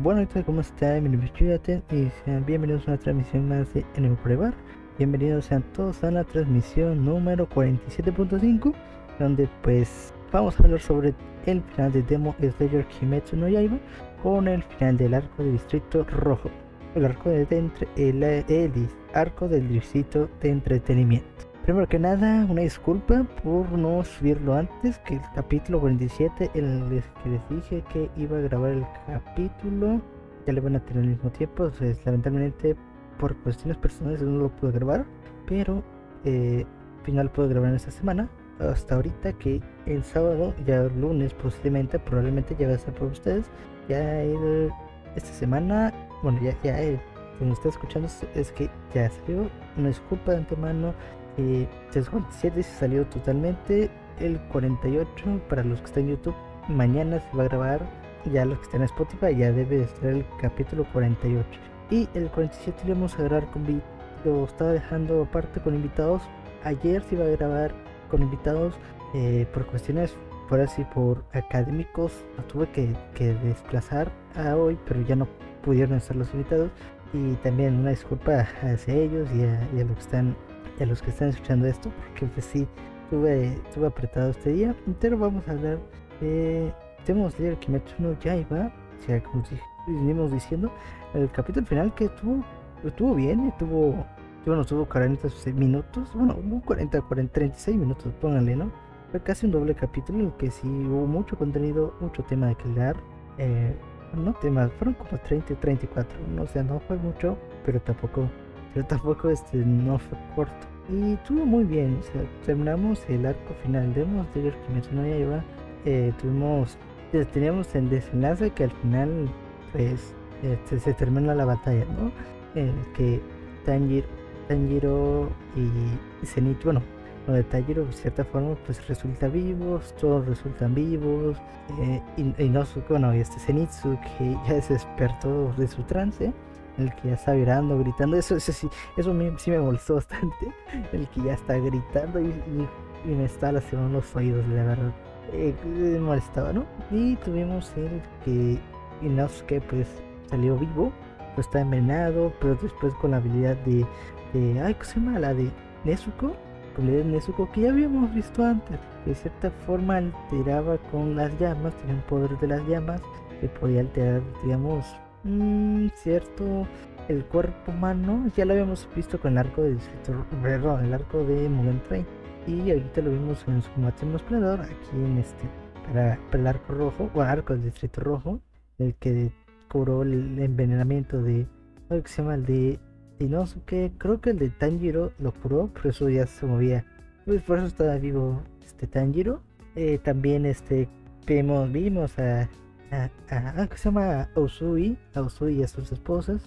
Bueno, ¿cómo están? Mi nombre es y sean bienvenidos a una transmisión más de Enemy Prueba. Bienvenidos sean todos a la transmisión número 47.5, donde pues vamos a hablar sobre el final de Demo Slayer Kimetsu no Yaiba con el final del arco del Distrito Rojo, el arco de entre, el, el arco del Distrito de Entretenimiento. Primero que nada, una disculpa por no subirlo antes que el capítulo 47, en el que les dije que iba a grabar el capítulo. Ya le van a tener al mismo tiempo. lamentablemente, por cuestiones personales, no lo pude grabar. Pero eh, al final puedo grabar esta semana. Hasta ahorita que el sábado, ya el lunes posiblemente, probablemente ya va a ser por ustedes. Ya el, esta semana, bueno, ya, ya está escuchando, es que ya salió. Una disculpa de antemano eh, 47 se salió totalmente. El 48 para los que están en YouTube. Mañana se va a grabar. Ya los que están en Spotify ya debe estar el capítulo 48. Y el 47 lo vamos a grabar con lo estaba dejando aparte con invitados. Ayer se iba a grabar con invitados eh, por cuestiones por así por académicos. Lo tuve que, desplazar a hoy, pero ya no pudieron estar los invitados. Y también una disculpa hacia ellos y a los que están a los que están escuchando esto, porque pues sí, estuve, apretado este día. Pero vamos a hablar de Tenemos leer Kimetsu no Yaiba, o sea, como venimos diciendo, el capítulo final que estuvo, estuvo bien, estuvo, bueno, tuvo 40 minutos, bueno, 40, 40, 36 minutos, pónganle, ¿no? Fue casi un doble capítulo en el que sí hubo mucho contenido, mucho tema de hablar. Eh, no temas, fueron como 30, 34, no sé, no fue mucho, pero tampoco pero tampoco este no fue corto. Y estuvo muy bien, o sea, terminamos el arco final de Monster que mencionó ya iba, eh, tuvimos, teníamos el desenlace que al final pues este, se termina la batalla, ¿no? En el que Tanjiro, Tanjiro y Zenith, bueno, lo de Tanjiro de cierta forma pues resulta vivos, todos resultan vivos, eh, y, y, no, bueno, este Zenitsu que ya se despertó de su trance, el que ya está llorando, gritando, eso, eso sí, eso sí me molestó bastante, el que ya está gritando y, me está lastimando los oídos, la verdad, eh, me molestaba, ¿no? Y tuvimos el que Inosuke pues salió vivo, pues está envenenado, pero después con la habilidad de, ay, ¿cómo se llama? La de Nezuko, con la Nezuko que ya habíamos visto antes, de cierta forma alteraba con las llamas, tenía un poder de las llamas, que podía alterar, digamos, Mm, cierto, el cuerpo humano ya lo habíamos visto con el arco de Distrito, perdón, el arco de Mugen Train. Y ahorita lo vimos en su máximo esplendor aquí en este, para, el arco rojo, o arco del Distrito Rojo, el que curó el envenenamiento de, ¿cómo se llama? Creo que el de Tanjiro lo curó, por eso ya se movía. Pues por eso estaba vivo este Tanjiro. Eh, también este vimos, vimos a a, que se llama Usui, a Usui y a sus esposas.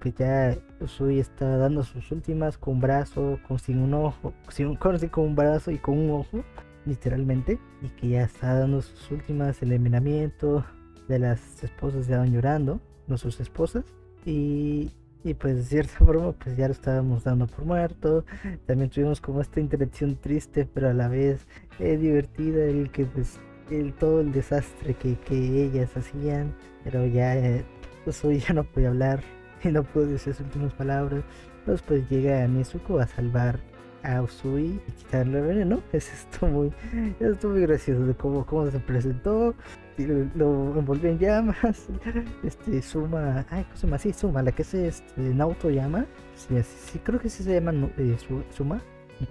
Que ya Usui está dando sus últimas con un brazo, con sin un ojo, sin, con, con un brazo y con un ojo, literalmente. Y que ya está dando sus últimas, el envenenamiento de las esposas ya van llorando, no sus esposas. Y, y pues de cierta forma pues ya lo estábamos dando por muerto. También tuvimos como esta interacción triste pero a la vez eh, divertida el que pues el, todo el desastre que, ellas hacían, pero ya eh, pues hoy ya no puede hablar y no puede decir sus últimas palabras. Entonces pues llega Nezuko a salvar a Usui y quitarle el veneno. Es esto muy, esto muy gracioso de cómo, cómo se presentó. Lo envolvió en llamas. Este Suma, ay, ¿cómo se llama? Sí, Suma, la que es este, Nauto llama. Sí, sí, creo que sí se llama eh, Suma.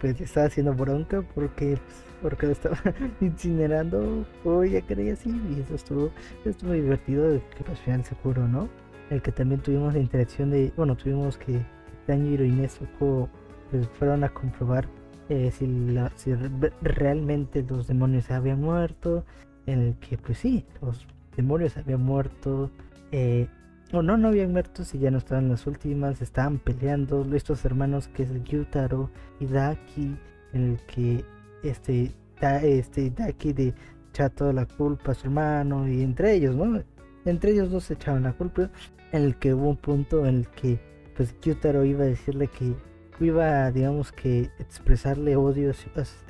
Pues estaba haciendo bronca porque pues, porque lo estaba incinerando, o ya creía así, y eso estuvo, estuvo divertido, que al final se curó, ¿no? El que también tuvimos la interacción de, bueno, tuvimos que Tanjiro y Nezuko pues, fueron a comprobar eh, si realmente los demonios habían muerto, en el que pues sí, los demonios habían muerto, eh, o no, no habían muerto si ya no estaban las últimas, estaban peleando estos hermanos que es Yutaro y Daki, en el que este, da, este, aquí de echar toda la culpa a su hermano y entre ellos, ¿no? Entre ellos dos se echaban la culpa, en el que hubo un punto en el que pues Kyutaro iba a decirle que iba, digamos que expresarle odio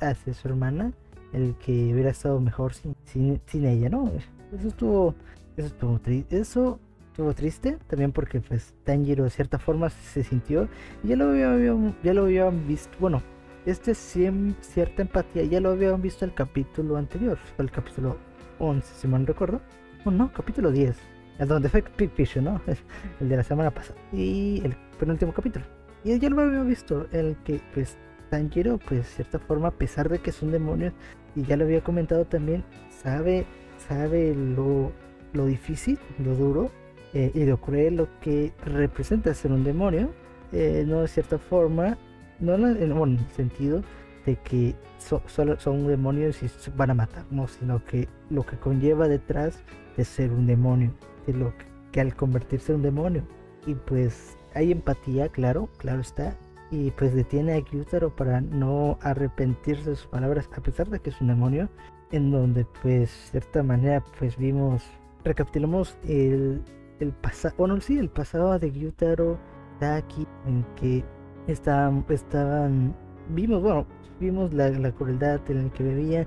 hacia, su hermana, el que hubiera estado mejor sin, sin, ella, ¿no? Eso estuvo, eso estuvo triste, eso estuvo triste, también porque pues Tanjiro de cierta forma se sintió, ya lo habían, ya lo habían visto, bueno, este cierta empatía ya lo habían visto el capítulo anterior, el capítulo 11, si mal no recuerdo, o no, capítulo 10, el donde fue Big Fish, ¿no? El de la semana pasada, y el penúltimo capítulo. Y ya lo había visto, el que pues Tanjiro, pues de cierta forma, a pesar de que es un demonio, y ya lo había comentado también, sabe, sabe lo, lo difícil, lo duro eh, y lo cruel lo que representa ser un demonio, eh, no de cierta forma, no en, el sentido de que solo son demonios y van a matar, no, sino que lo que conlleva detrás de ser un demonio, de lo que, al convertirse en un demonio. Y pues hay empatía, claro, claro está, y pues detiene a Gyutaro para no arrepentirse de sus palabras, a pesar de que es un demonio, en donde pues de cierta manera pues vimos, recapitulamos el, el pasado, bueno sí, el pasado de Gyutaro Daki, en que estaban, estaban, vimos, bueno, vimos la, la crueldad en la que vivía,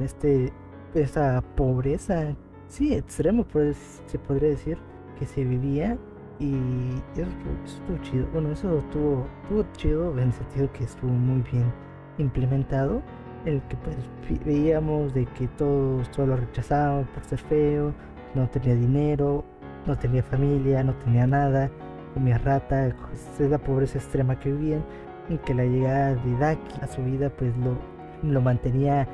este, esa pobreza, sí, extremo pues, se podría decir, que se vivía y eso estuvo, chido. Bueno, eso estuvo, estuvo chido en el sentido que estuvo muy bien implementado. El que pues veíamos de que todos, todos lo rechazaban por ser feo, no tenía dinero, no tenía familia, no tenía nada, comía rata, es la pobreza extrema que vivían y que la llegada de Daki a su vida pues lo, lo mantenía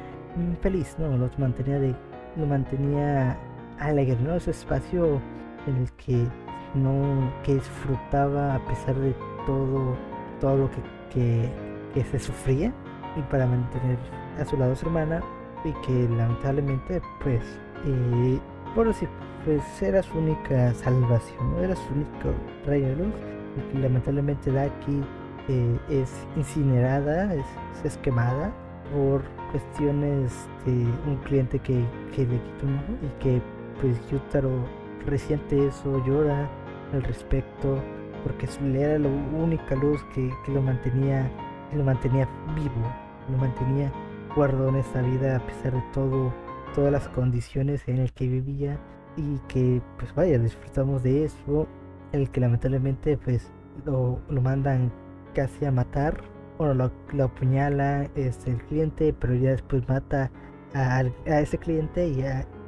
feliz, ¿no? Lo mantenía de, lo mantenía alegre, ¿no? Ese espacio en el que no que disfrutaba a pesar de todo todo lo que, que, se sufría y para mantener a su lado a su hermana y que lamentablemente pues eh, por decir pues era su única salvación era su único rayo de luz y que lamentablemente Daki eh, es incinerada es, quemada por cuestiones de un cliente que, que le quitó un y que pues Yutaro resiente eso llora al respecto, porque era la única luz que, lo mantenía lo mantenía vivo, lo mantenía guardo en esta vida a pesar de todo, todas las condiciones en las que vivía y que pues vaya, disfrutamos de eso, el que lamentablemente pues lo, mandan casi a matar, bueno, lo, lo apuñala este, el cliente, pero ya después mata a, a ese cliente y,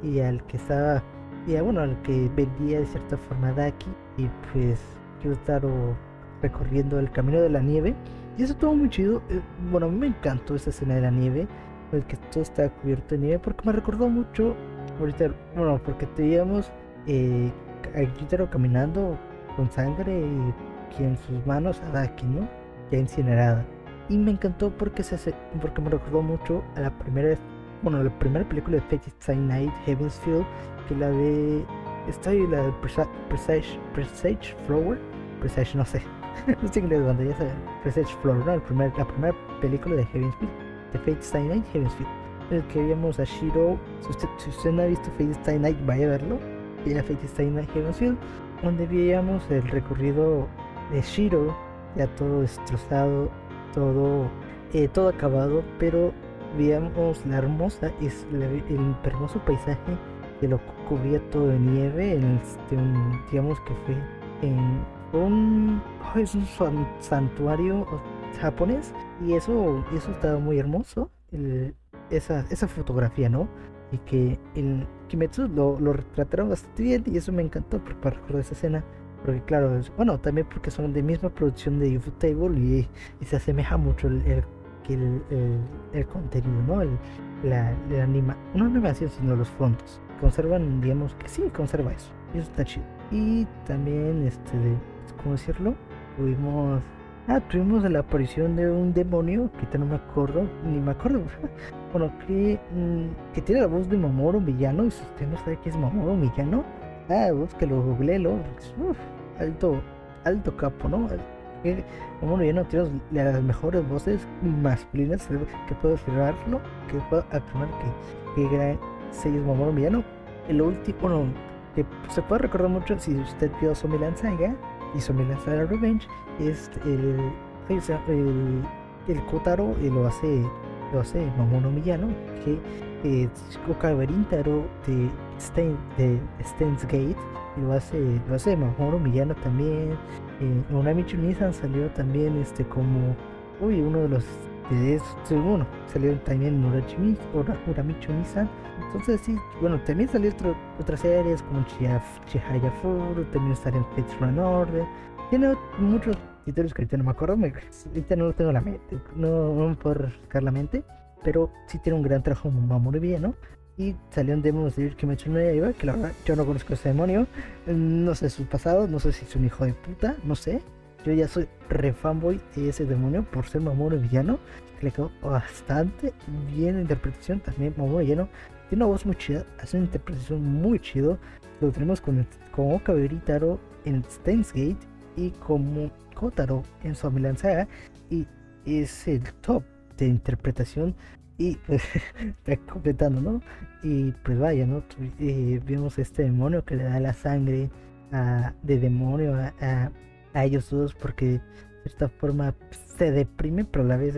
y al que estaba y bueno, al que vendía de cierta forma Daki y pues Kyutaro recorriendo el camino de la nieve y eso estuvo muy chido. Eh, bueno, a mí me encantó esa escena de la nieve, el que todo está cubierto de nieve porque me recordó mucho ahorita, bueno, porque teníamos eh, a Kyutaro caminando con sangre y en sus manos a Daki, ¿no? Ya incinerada. Y me encantó porque se porque me recordó mucho a la primera bueno, la primera película de Fate Stay Night, Heaven's Field, que la de. Está ahí la de Presage, Presage Flower. Presage, no sé. no sé inglés, donde ya saben. Presage Flower, ¿no? El primer, la primera película de Heaven's Field, de Fate Night, Heaven's Field. En el que vimos a Shiro. Si usted, si usted no ha visto Fate Night, vaya a verlo. Y era Fate Night, Heaven's Field, donde veíamos el recorrido de Shiro, ya todo destrozado, todo, eh, todo acabado, pero veíamos la hermosa, es el hermoso paisaje que lo cubría todo de nieve, este, digamos que fue en un, es un santuario japonés y eso, eso estaba muy hermoso, esa, esa fotografía, ¿no? Y que el Kimetsu lo, lo retrataron bastante bien y eso me encantó para recordar esa escena. Porque claro, bueno, también porque son de misma producción de Ufotable y, y se asemeja mucho el, el el, contenido, ¿no? El, la, anima, no animación, sino los fondos. Conservan, digamos que sí, conserva eso. Y eso está chido. Y también, este, ¿cómo decirlo? Tuvimos, ah, tuvimos la aparición de un demonio, que no me acuerdo, ni me acuerdo, bueno, que, mm, que tiene la voz de Momoro Villano, y si usted no sabe qué es Momoro Villano, ah, lo googleelo, uf, alto, alto capo, ¿no? que como no tiene las mejores voces masculinas que puedo afirmarlo, que puedo afirmar que, que sellos Mamoru Villano. El último, bueno, que se puede recordar mucho si usted vio Somilan Saga y Somilan Saga Revenge, es el, el, el Kotaro y lo hace lo hace Mamoru Miyano, que eh, de, Stein, de Steins Gate lo hace, lo hace Mamoru Miyano también. Eh, Unamichu Nissan salió también este como uy uno de los de bueno, salió también Urachimi, Uramichu Nissan. Entonces sí, bueno, también salió otras series como Chihaya Furu, también salió Fate Run Order. Tiene muchos títulos que ahorita no me acuerdo, me, ahorita no lo tengo en la mente, no, no me puedo refrescar la mente, pero sí tiene un gran trabajo Mamoru Miyano y salió un Demon Slayer Kimetsu no Yaiba, que la verdad yo no conozco a ese demonio, no sé su pasado, no sé si es un hijo de puta, no sé. Yo ya soy re fanboy de ese demonio por ser Mamoru villano, le quedó bastante bien la interpretación. También Mamoru villano tiene una voz muy chida, hace una interpretación muy chido. Lo tenemos con, con Oka en Steins Gate y como Kotaro en su Saga y es el top de interpretación y pues está completando, ¿no? Y pues vaya, ¿no? Eh, vemos este demonio que le da la sangre de demonio a, ellos dos porque de cierta forma se deprime, pero a la vez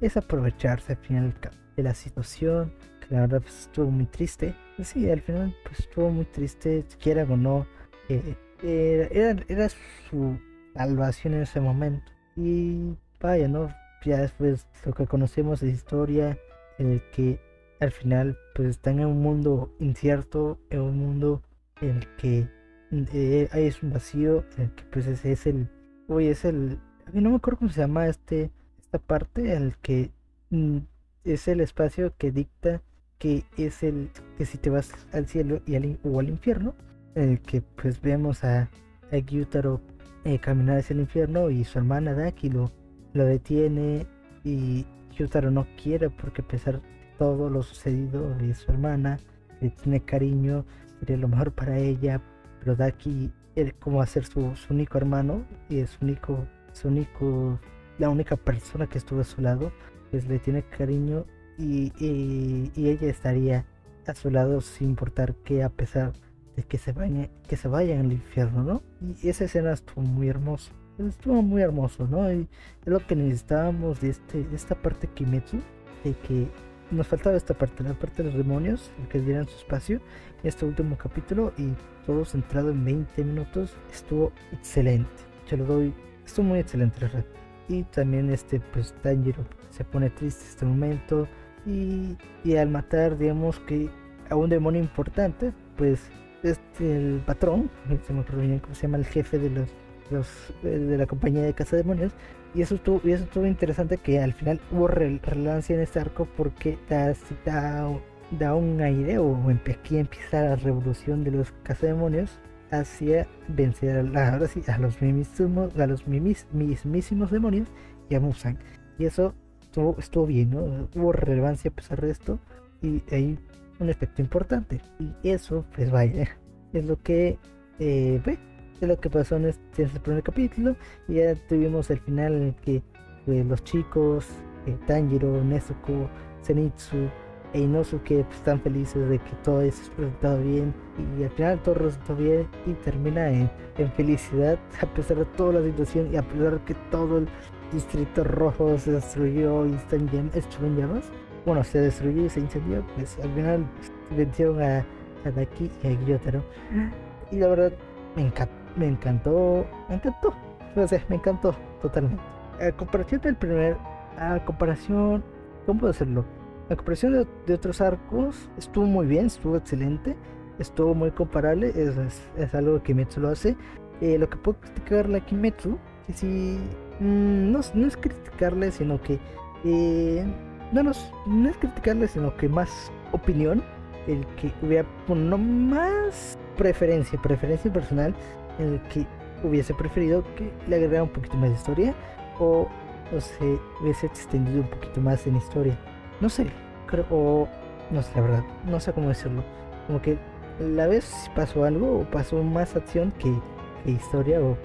es, aprovecharse al final de la situación. Que la verdad pues, estuvo muy triste. Sí, al final pues estuvo muy triste, quiera o no. Eh, era, era su salvación en ese momento. Y vaya, ¿no? Ya después lo que conocemos de historia en el que al final pues están en un mundo incierto, en un mundo en el que eh, es un vacío, el que pues ese es el, hoy es el, a mí no me acuerdo cómo se llama este, esta parte, el que mm, es el espacio que dicta que es el que si te vas al cielo y al, o al infierno, el que pues vemos a, a Gyutaro eh, caminar hacia el infierno y su hermana Daki lo, lo detiene y Yutaro no quiere porque a pesar de todo lo sucedido de su hermana, le tiene cariño, sería lo mejor para ella, pero Daki como hacer su, su, único hermano y es único, su único, la única persona que estuvo a su lado, pues le tiene cariño y, y, ella estaría a su lado sin importar que a pesar de que se vaya, que se vayan al infierno, ¿no? Y esa escena estuvo muy hermosa estuvo muy hermoso, ¿no? Y es lo que necesitábamos de, este, esta parte Kimetsu, de que nos faltaba esta parte, la parte de los demonios, que dieran su espacio, este último capítulo y todo centrado en 20 minutos, estuvo excelente, yo lo doy, estuvo muy excelente. Y también este, pues Tanjiro se pone triste este momento y, y al matar, digamos que a un demonio importante, pues este, el patrón, se me bien cómo se llama, el jefe de los de la compañía de Casa Demonios. Y eso estuvo, y eso estuvo interesante que al final hubo relevancia en este arco porque da, da, da un aire o aquí empieza la revolución de los Demonios hacia vencer a, ahora sí, a los mismísimos, a los mismísimos demonios y a Musan. Y eso estuvo, estuvo bien, ¿no? Hubo relevancia a pesar de esto y hay un aspecto importante. Y eso, pues vaya, es lo que eh, es lo que pasó en este, primer capítulo. Y ya tuvimos el final en el que pues, los chicos, eh, Tanjiro, Nezuko, Zenitsu e Inosuke pues, están felices de que todo eso resultado bien. Y al final todo resultó bien y termina en, felicidad a pesar de toda la situación y a pesar de que todo el distrito rojo se destruyó y está en en llamas. Bueno, se destruyó y se incendió, pues al final vencieron a, a Daki y a Gyotaro. Y la verdad me encantó me encantó, me encantó, no sé, me encantó totalmente. A comparación del primer, a comparación, ¿cómo puedo hacerlo? A comparación de, otros arcos, estuvo muy bien, estuvo excelente, estuvo muy comparable, es, es, algo que Kimetsu lo hace. Eh, lo que puedo criticarle a Kimetsu, que si, mm, no, es criticarle, sino que, eh, no es criticarle, sino que más opinión, el que hubiera, no más preferencia, preferencia personal, en el que hubiese preferido que le agregara un poquito más de historia o, no sé, hubiese extendido un poquito más en historia. No sé, creo, o no sé, la verdad, no sé cómo decirlo. Como que la vez pasó algo o pasó más acción que, historia o,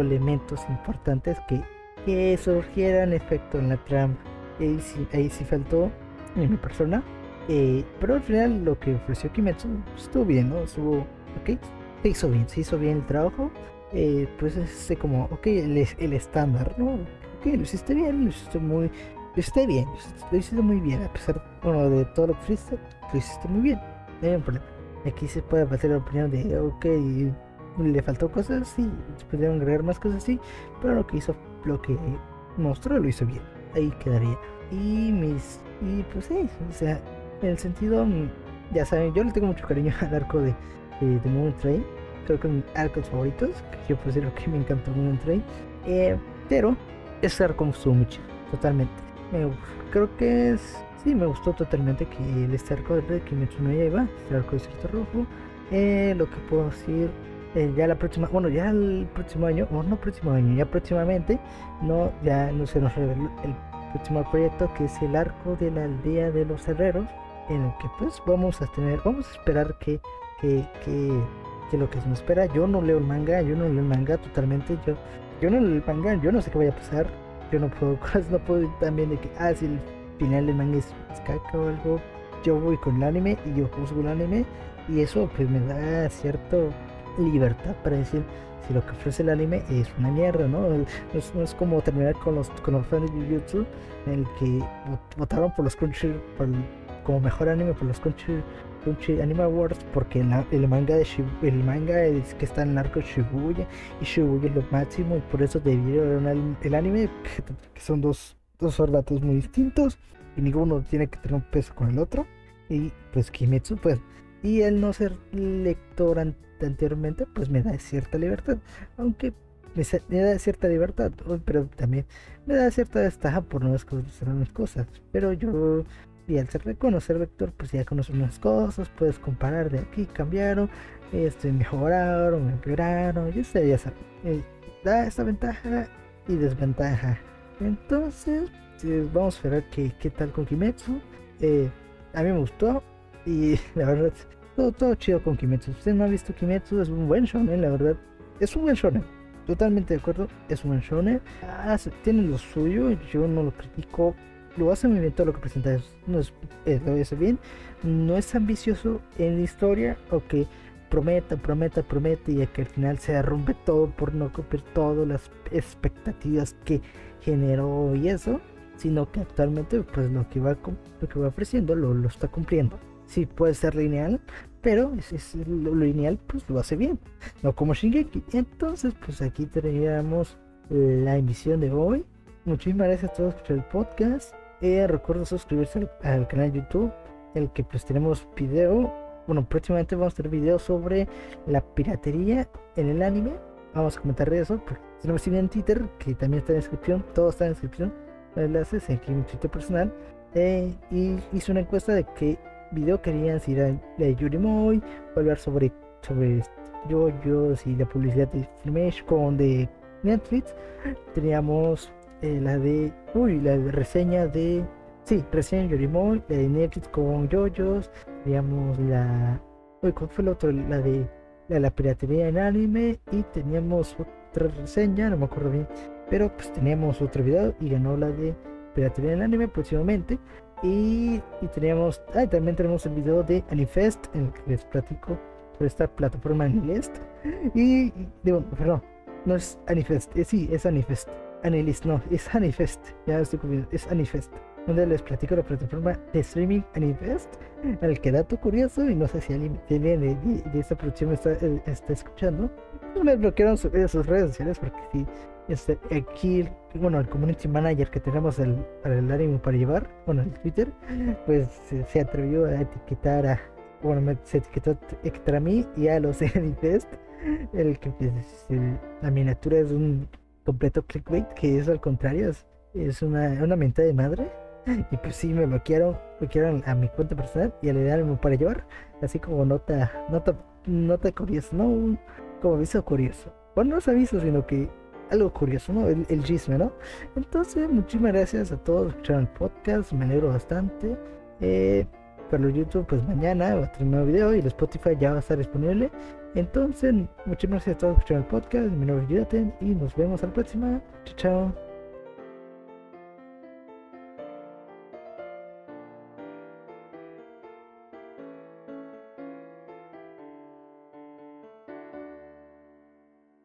elementos importantes que, que surgieran efecto en la trama. Ahí sí, ahí sí faltó en mi persona. Eh, pero al final lo que ofreció Kimetsu estuvo bien, ¿no? Estuvo ok, se hizo bien, se hizo bien el trabajo. Eh, pues es como, ok, el, el estándar, ¿no? Ok, lo hiciste bien, lo hiciste muy, esté bien, lo hiciste muy bien, a pesar bueno, de todo lo que hiciste, lo hiciste muy bien, no hay problema. Aquí se puede bater la opinión de, ok, le faltó cosas, sí, pudieron agregar más cosas, sí, pero lo que hizo, lo que mostró lo hizo bien, ahí quedaría. Y mis, y pues sí, o sea, en el sentido, mm, ya saben, yo le tengo mucho cariño al arco de, de, Moon Train, creo que mis arcos favoritos, que yo decir que me encantó Moon Train, eh, pero ese arco me gustó mucho, totalmente. creo que es, sí, me gustó totalmente que el este arco de Kimetsu no Yaiba, este arco de Cierto Rojo, eh, lo que puedo decir eh, ya la próxima, bueno, ya el próximo año, o no próximo año, ya próximamente, no, ya no se nos reveló el próximo proyecto que es el arco de la aldea de los herreros, en el que pues vamos a tener, vamos a esperar que, que, que, que lo que se nos espera, yo no leo el manga, yo no leo el manga totalmente, yo, yo no leo el manga, yo no sé qué vaya a pasar, yo no puedo, no puedo también de que, ah, si el final del manga es, es caca o algo, yo voy con el anime y yo juzgo el anime y eso pues me da cierto libertad para decir si lo que ofrece el anime es una mierda, ¿no? No es, como terminar con los, con los fans de Jujutsu, en el que votaron por los Crunchy, por, como mejor anime por los Crunchy, Crunchy Anime Awards, porque el, manga de el manga es que está en el arco Shibuya, y Shibuya es lo máximo, y por eso debieron el, anime, que, son dos, dos formatos muy distintos, y ninguno tiene que tener un peso con el otro, y pues Kimetsu, pues y el no ser lector anteriormente, pues me da cierta libertad. Aunque me, da cierta libertad, pero también me da cierta ventaja por no desconocer unas cosas. Pero yo, y al reconocer lector, pues ya conoces unas cosas, puedes comparar de aquí, cambiaron, este, mejoraron, empeoraron, ya sé, ya sabes. Eh, da esta ventaja y desventaja. Entonces, vamos a ver qué, qué tal con Kimetsu. Eh, a mí me gustó y la verdad todo, todo chido con Kimetsu. Si usted no ha visto Kimetsu, es un buen shonen, la verdad. Es un buen shonen. Totalmente de acuerdo, es un buen shonen. Ah, tiene lo suyo, yo no lo critico. Lo hace muy bien todo lo que presenta. Es, no es, hace bien. No es ambicioso en la historia, o que prometa, prometa, promete y que al final se derrumbe todo por no cumplir todas las expectativas que generó y eso, sino que actualmente pues lo que va, lo que va ofreciendo lo, lo está cumpliendo sí puede ser lineal, pero es, lo, lineal pues lo hace bien, no como Shingeki. Entonces, pues aquí teníamos la emisión de hoy. Muchísimas gracias a todos por el podcast. Eh, recuerda suscribirse al, canal de YouTube, el que pues tenemos video. Bueno, próximamente vamos a tener video sobre la piratería en el anime. Vamos a comentar de eso. Tenemos en Twitter, que también está en descripción. Todo está en descripción. Enlaces aquí en mi sitio personal. Eh, y hice una encuesta de que video querían si era de Yuri Moy, hablar sobre, sobre JoJo's y la publicidad de Filmation de Netflix. Teníamos eh, la de, uy, la reseña de, sí, reseña de Moy, la de Netflix con JoJo's. Teníamos la, uy, ¿cuál fue la otra? La de la, la piratería en anime y teníamos otra reseña, no me acuerdo bien, pero pues teníamos otro video y ganó la de piratería en anime próximamente. Y, y teníamos, ah, también tenemos el video de Anifest, en el que les platico sobre esta plataforma Anilist. Y, digo, perdón, no es Anifest, eh, sí, es Anifest. Anilist, no, es Anifest, ya estoy confundido, es Anifest. Donde les platico la plataforma de streaming Anifest, el que dato curioso, y no sé si alguien tiene de, de, esta producción está, eh, está escuchando, no me bloquearon sus redes sociales porque sí, este, aquí, bueno, el community manager que tenemos el, para el ánimo para llevar, bueno, el Twitter, pues se, atrevió a etiquetar a, bueno, se etiquetó a mí y a los Fest, el que pues, la miniatura es un completo clickbait, que es al contrario, es, una, una mente de madre. Y pues sí, me bloquearon, bloquearon a mi cuenta personal y al ánimo para llevar, así como nota, nota, nota curiosa, no como aviso curioso. Bueno, no es aviso, sino que algo curioso, ¿no? El, el chisme, ¿no? Entonces, muchísimas gracias a todos por escuchar el podcast, me alegro bastante. Eh, para los YouTube, pues mañana va a tener un nuevo video y el Spotify ya va a estar disponible. Entonces, muchísimas gracias a todos por escuchar el podcast. Mi nombre es Yudaten y nos vemos a la próxima. Chao, chao.